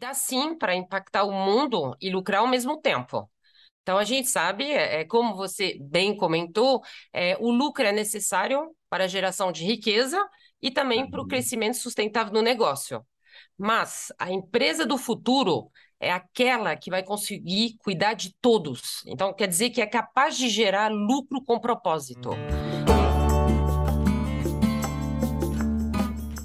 dá sim para impactar o mundo e lucrar ao mesmo tempo. Então, a gente sabe, é, como você bem comentou, é, o lucro é necessário para a geração de riqueza e também para o crescimento sustentável do negócio. Mas a empresa do futuro é aquela que vai conseguir cuidar de todos. Então, quer dizer que é capaz de gerar lucro com propósito.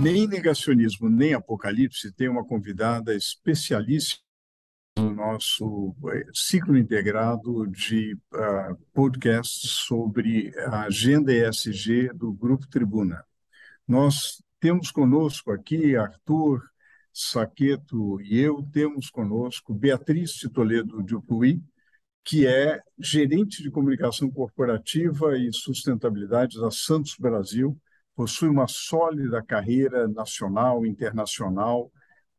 Nem negacionismo, nem apocalipse tem uma convidada especialíssima no nosso eh, ciclo integrado de uh, podcasts sobre a agenda ESG do Grupo Tribuna. Nós temos conosco aqui Arthur Saqueto e eu, temos conosco Beatriz Toledo Dupuy, que é gerente de comunicação corporativa e sustentabilidade da Santos Brasil, possui uma sólida carreira nacional e internacional,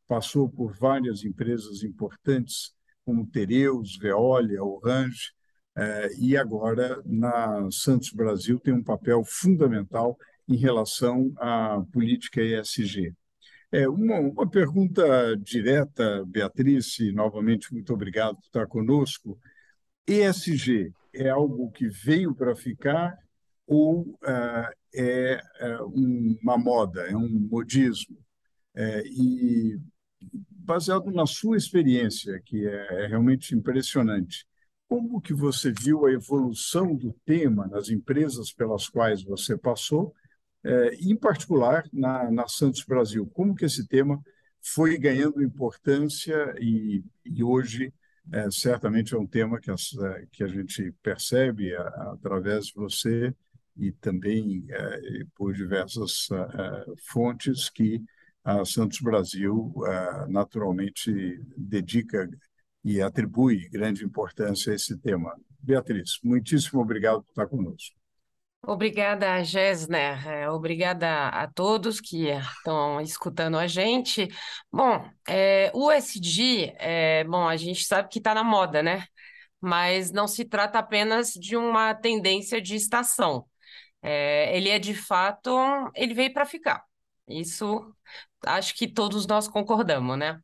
passou por várias empresas importantes, como Tereus, Veolia, Orange, eh, e agora na Santos Brasil tem um papel fundamental em relação à política ESG. É, uma, uma pergunta direta, Beatriz, e novamente muito obrigado por estar conosco. ESG é algo que veio para ficar ou uh, é uh, uma moda, é um modismo? É, e baseado na sua experiência, que é, é realmente impressionante, como que você viu a evolução do tema nas empresas pelas quais você passou, é, em particular na, na Santos Brasil? Como que esse tema foi ganhando importância e, e hoje é, certamente é um tema que, as, é, que a gente percebe a, através de você e também é, por diversas é, fontes que a Santos Brasil é, naturalmente dedica e atribui grande importância a esse tema. Beatriz, muitíssimo obrigado por estar conosco. Obrigada, Gessner. É, obrigada a todos que estão escutando a gente. Bom, é, o SG, é, bom, a gente sabe que está na moda, né? Mas não se trata apenas de uma tendência de estação. É, ele é de fato, ele veio para ficar. Isso acho que todos nós concordamos, né?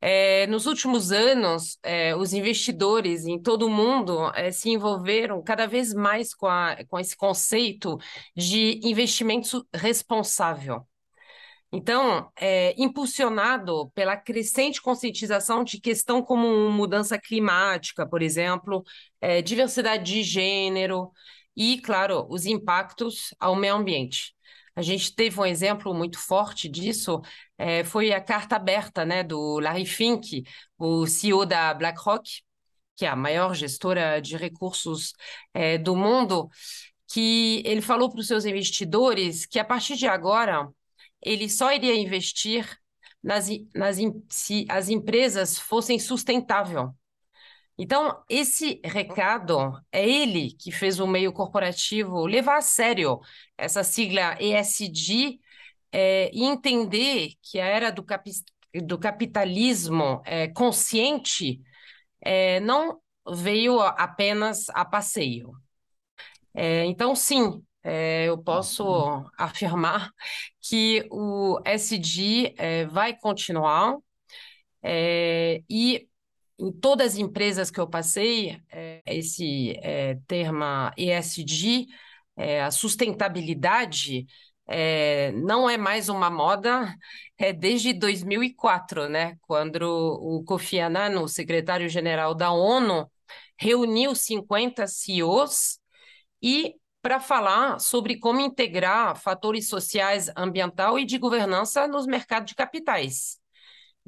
É, nos últimos anos, é, os investidores em todo o mundo é, se envolveram cada vez mais com, a, com esse conceito de investimento responsável. Então, é, impulsionado pela crescente conscientização de questão como mudança climática, por exemplo, é, diversidade de gênero, e, claro, os impactos ao meio ambiente. A gente teve um exemplo muito forte disso, é, foi a carta aberta né, do Larry Fink, o CEO da BlackRock, que é a maior gestora de recursos é, do mundo, que ele falou para os seus investidores que a partir de agora ele só iria investir nas, nas se as empresas fossem sustentáveis. Então, esse recado é ele que fez o meio corporativo levar a sério essa sigla ESG é, e entender que a era do, capi do capitalismo é, consciente é, não veio apenas a passeio. É, então, sim, é, eu posso afirmar que o SG é, vai continuar e em todas as empresas que eu passei, é, esse é, termo ESG, é, a sustentabilidade, é, não é mais uma moda é desde 2004, né? Quando o Kofi Annan, o secretário-geral da ONU, reuniu 50 CEOs e para falar sobre como integrar fatores sociais, ambiental e de governança nos mercados de capitais.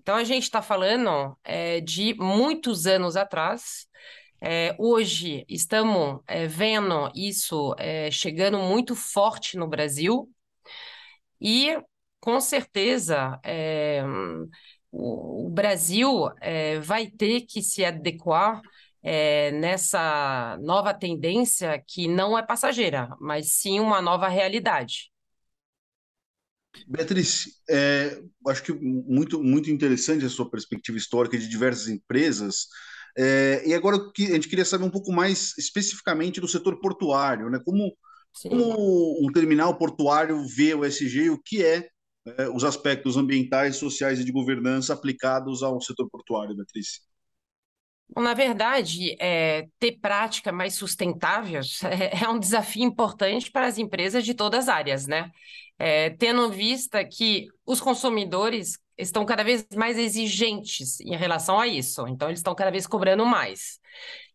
Então, a gente está falando é, de muitos anos atrás. É, hoje estamos é, vendo isso é, chegando muito forte no Brasil e, com certeza, é, o, o, Brasil é, vai ter que se adequar nessa nova tendência que não é passageira, mas sim uma nova realidade. Beatriz, é, acho que muito, muito interessante a sua perspectiva histórica de diversas empresas. É, e agora a gente queria saber um pouco mais especificamente do setor portuário, né? Como, como um terminal portuário vê o SG e o que é, é, os aspectos ambientais, sociais e de governança aplicados ao setor portuário, Beatriz? Na verdade, é, ter prática mais sustentáveis é, é um desafio importante para as empresas de todas as áreas, né? é, tendo em vista que os consumidores estão cada vez mais exigentes em relação a isso, então eles estão cada vez cobrando mais.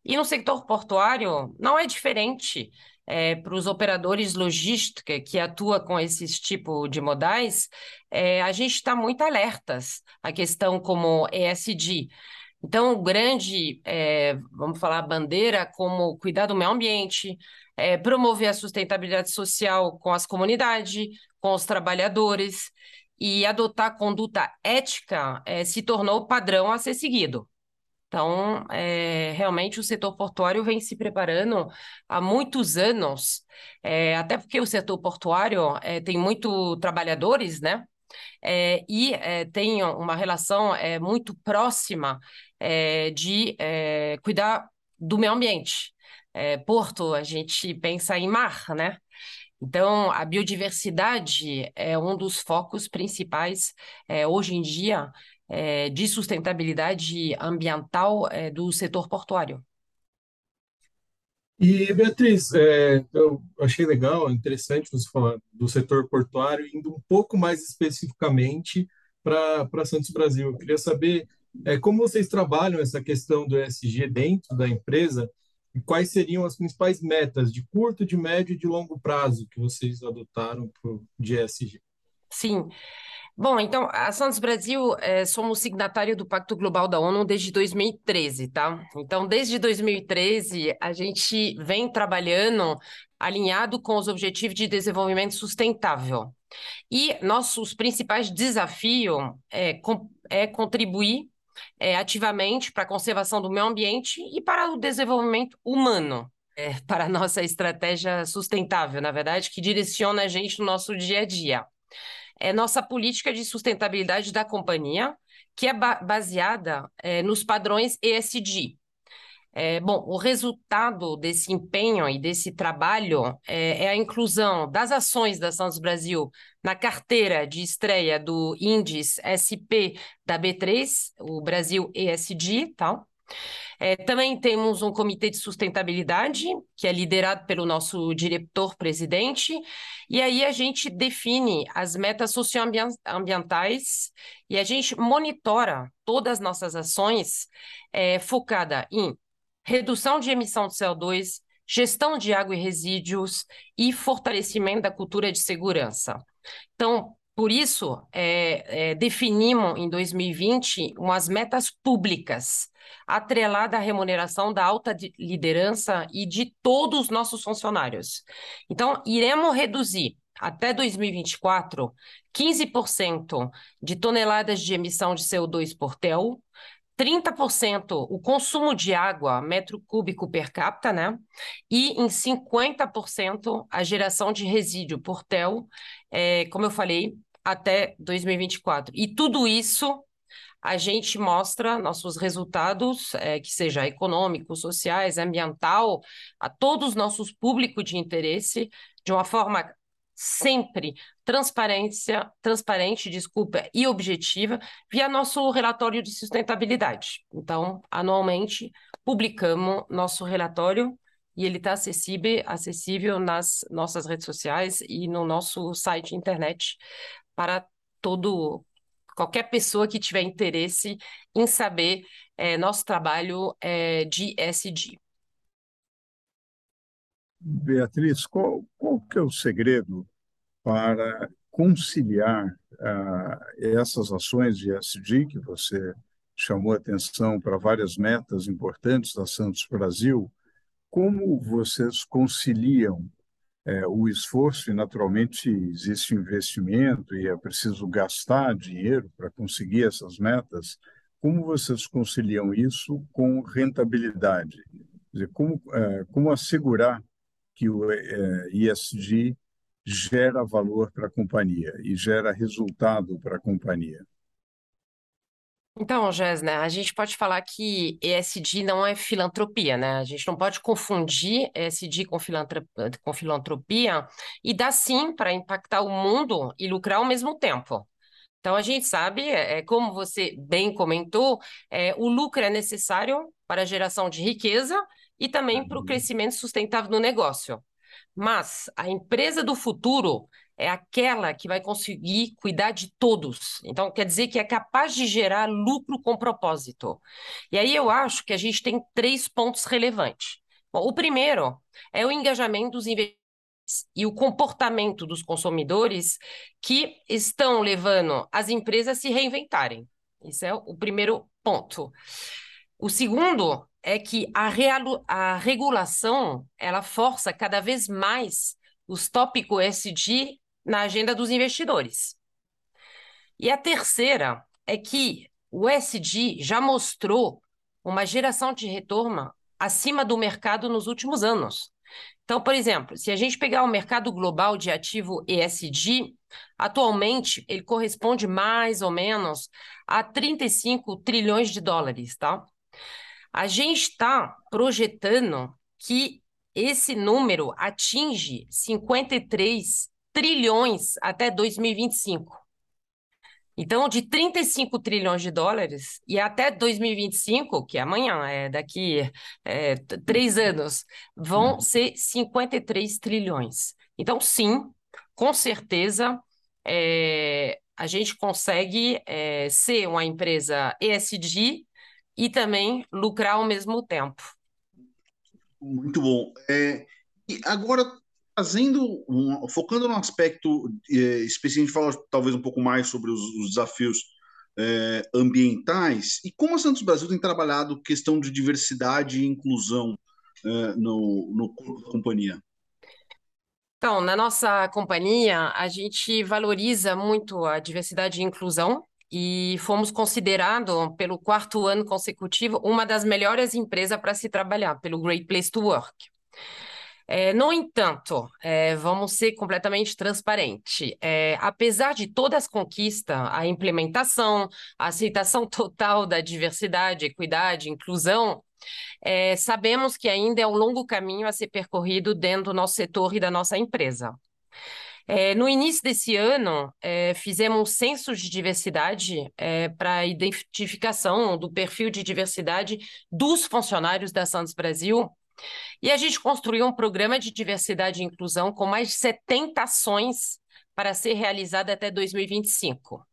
E no setor portuário não é diferente. É, para os operadores logística que atuam com esses tipos de modais, é, a gente está muito alertas a questão como ESG. Então, grande, é, vamos falar, bandeira como cuidar do meio ambiente, é, promover a sustentabilidade social com as comunidades, com os trabalhadores, e adotar conduta ética é, se tornou padrão a ser seguido. Então, é, realmente o setor portuário vem se preparando há muitos anos, é, até porque o setor portuário é, tem muito trabalhadores, né? É, e é, tem uma relação é, muito próxima é, de é, cuidar do meio ambiente. É, porto, a gente pensa em mar, né? Então, a biodiversidade é um dos focos principais é, hoje em dia de sustentabilidade ambiental do setor portuário. E, Beatriz, é, eu achei legal, interessante você falar do setor portuário, indo um pouco mais especificamente para Santos Brasil. Eu queria saber é, como vocês trabalham essa questão do ESG dentro da empresa e quais seriam as principais metas de curto, de médio e de longo prazo que vocês adotaram para o ESG? Sim. Bom, então, a Santos Brasil, é, somos signatário do Pacto Global da ONU desde 2013, tá? Então, desde 2013, a gente vem trabalhando alinhado com os Objetivos de Desenvolvimento Sustentável. E nossos principais desafios é, é contribuir é, ativamente para a conservação do meio ambiente e para o desenvolvimento humano. É, para a nossa estratégia sustentável, na verdade, que direciona a gente no nosso dia a dia. É nossa política de sustentabilidade da companhia, que é ba baseada é, nos padrões ESG, é, bom, o resultado desse empenho e desse trabalho é, é, a inclusão das ações da Santos Brasil na carteira de estreia do índice SP da B3, o Brasil ESG, tal. É, também temos um comitê de sustentabilidade, que é liderado pelo nosso diretor-presidente, e aí a gente define as metas socioambientais e a gente monitora todas as nossas ações é, focada em redução de emissão de CO2, gestão de água e resíduos e fortalecimento da cultura de segurança. Então, por isso, é, é, definimos em 2020 umas metas públicas, atreladas à remuneração da alta liderança e de todos os nossos funcionários. Então, iremos reduzir até 2024 15% de toneladas de emissão de CO2 por TEL, 30% o consumo de água metro cúbico per capita, né? E em 50% a geração de resíduo por TEL, é, como eu falei, até 2024. E tudo isso a gente mostra nossos resultados, é, que seja econômicos, sociais, ambiental, a todos os nossos públicos de interesse, de uma forma sempre transparência, transparente, desculpa, e objetiva via nosso relatório de sustentabilidade. Então, anualmente publicamos nosso relatório e ele está acessível, acessível nas nossas redes sociais e no nosso site internet para todo qualquer pessoa que tiver interesse em saber é, nosso trabalho é, de SD. Beatriz, qual, qual que é o segredo para conciliar uh, essas ações de SD que você chamou atenção para várias metas importantes da Santos Brasil? Como vocês conciliam é, o esforço, e naturalmente existe investimento e é preciso gastar dinheiro para conseguir essas metas, como vocês conciliam isso com rentabilidade? Quer dizer, como, é, como assegurar que o é, ESG gera valor para a companhia e gera resultado para a companhia? Então, Gessner, a gente pode falar que ESG não é filantropia, né? A gente não pode confundir ESG com, com filantropia e dá sim para impactar o mundo e lucrar ao mesmo tempo. Então, a gente sabe, é, é como você bem comentou, é, o lucro é necessário para a geração de riqueza e também para o crescimento sustentável do negócio. Mas a empresa do futuro é aquela que vai conseguir cuidar de todos. Então, quer dizer que é capaz de gerar lucro com propósito. E aí eu acho que a gente tem três pontos relevantes. Bom, o primeiro é o engajamento dos investidores e o comportamento dos consumidores que estão levando as empresas a se reinventarem. Esse é o primeiro ponto. O segundo é que a, a regulação ela força cada vez mais os tópicos SD na agenda dos investidores. E a terceira é que o SD já mostrou uma geração de retorno acima do mercado nos últimos anos. Então, por exemplo, se a gente pegar o mercado global de ativo ESG, atualmente ele corresponde mais ou menos a 35 trilhões de dólares, tá? A gente está projetando que esse número atinge 53 trilhões até 2025. Então, de 35 trilhões de dólares e até 2025, que é amanhã, é daqui é, três anos, vão uhum. ser 53 trilhões. Então, sim, com certeza, é, a gente consegue é, ser uma empresa ESG e também lucrar ao mesmo tempo. Muito bom. É, e agora, trazendo, um, focando no aspecto é, específico, a gente fala talvez um pouco mais sobre os, os desafios é, ambientais e como a Santos Brasil tem trabalhado questão de diversidade e inclusão é, no, no da companhia. Então, na nossa companhia, a gente valoriza muito a diversidade e inclusão e fomos considerados, pelo quarto ano consecutivo, uma das melhores empresas para se trabalhar, pelo Great Place to Work. É, no entanto, é, vamos ser completamente transparentes. É, apesar de todas as conquistas, a implementação, a aceitação total da diversidade, equidade, inclusão, é, sabemos que ainda é um longo caminho a ser percorrido dentro do nosso setor e da nossa empresa. É, no início desse ano, é, fizemos um censo de diversidade é, para identificação do perfil de diversidade dos funcionários da Santos Brasil e a gente construiu um programa de diversidade e inclusão com mais de 70 ações para ser realizada até 2025.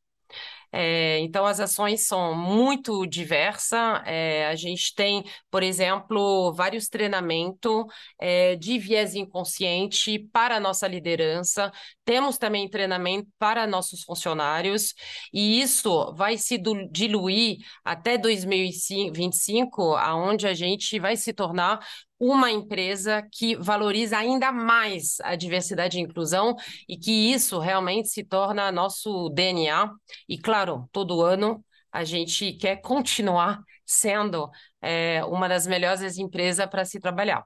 É, então, as ações são muito diversas. É, a gente tem, por exemplo, vários treinamentos é, de viés inconsciente para a nossa liderança. Temos também treinamento para nossos funcionários, e isso vai se diluir até 2025, aonde a gente vai se tornar uma empresa que valoriza ainda mais a diversidade e inclusão e que isso realmente se torna nosso DNA. E, claro, todo ano a gente quer continuar sendo é, uma das melhores empresas para se trabalhar.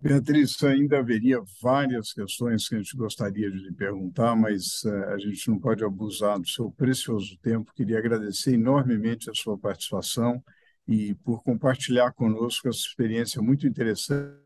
Beatriz, ainda haveria várias questões que a gente gostaria de lhe perguntar, mas uh, a gente não pode abusar do seu precioso tempo. Queria agradecer enormemente a sua participação e por compartilhar conosco essa experiência muito interessante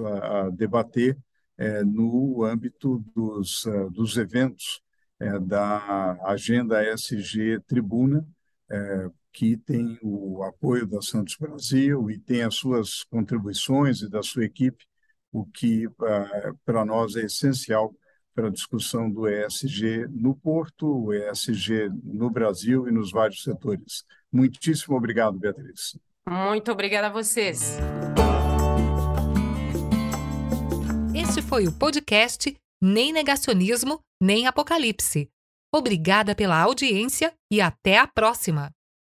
a, a debater é, no âmbito dos, uh, dos eventos é, da Agenda SG Tribuna, é, que tem o apoio da Santos Brasil e tem as suas contribuições e da sua equipe, o que uh, para nós é essencial para a discussão do ESG no Porto, o ESG no Brasil e nos vários setores. Muitíssimo obrigado, Beatriz. Muito obrigada a vocês. Este foi o podcast Nem Negacionismo, Nem Apocalipse. Obrigada pela audiência e até a próxima!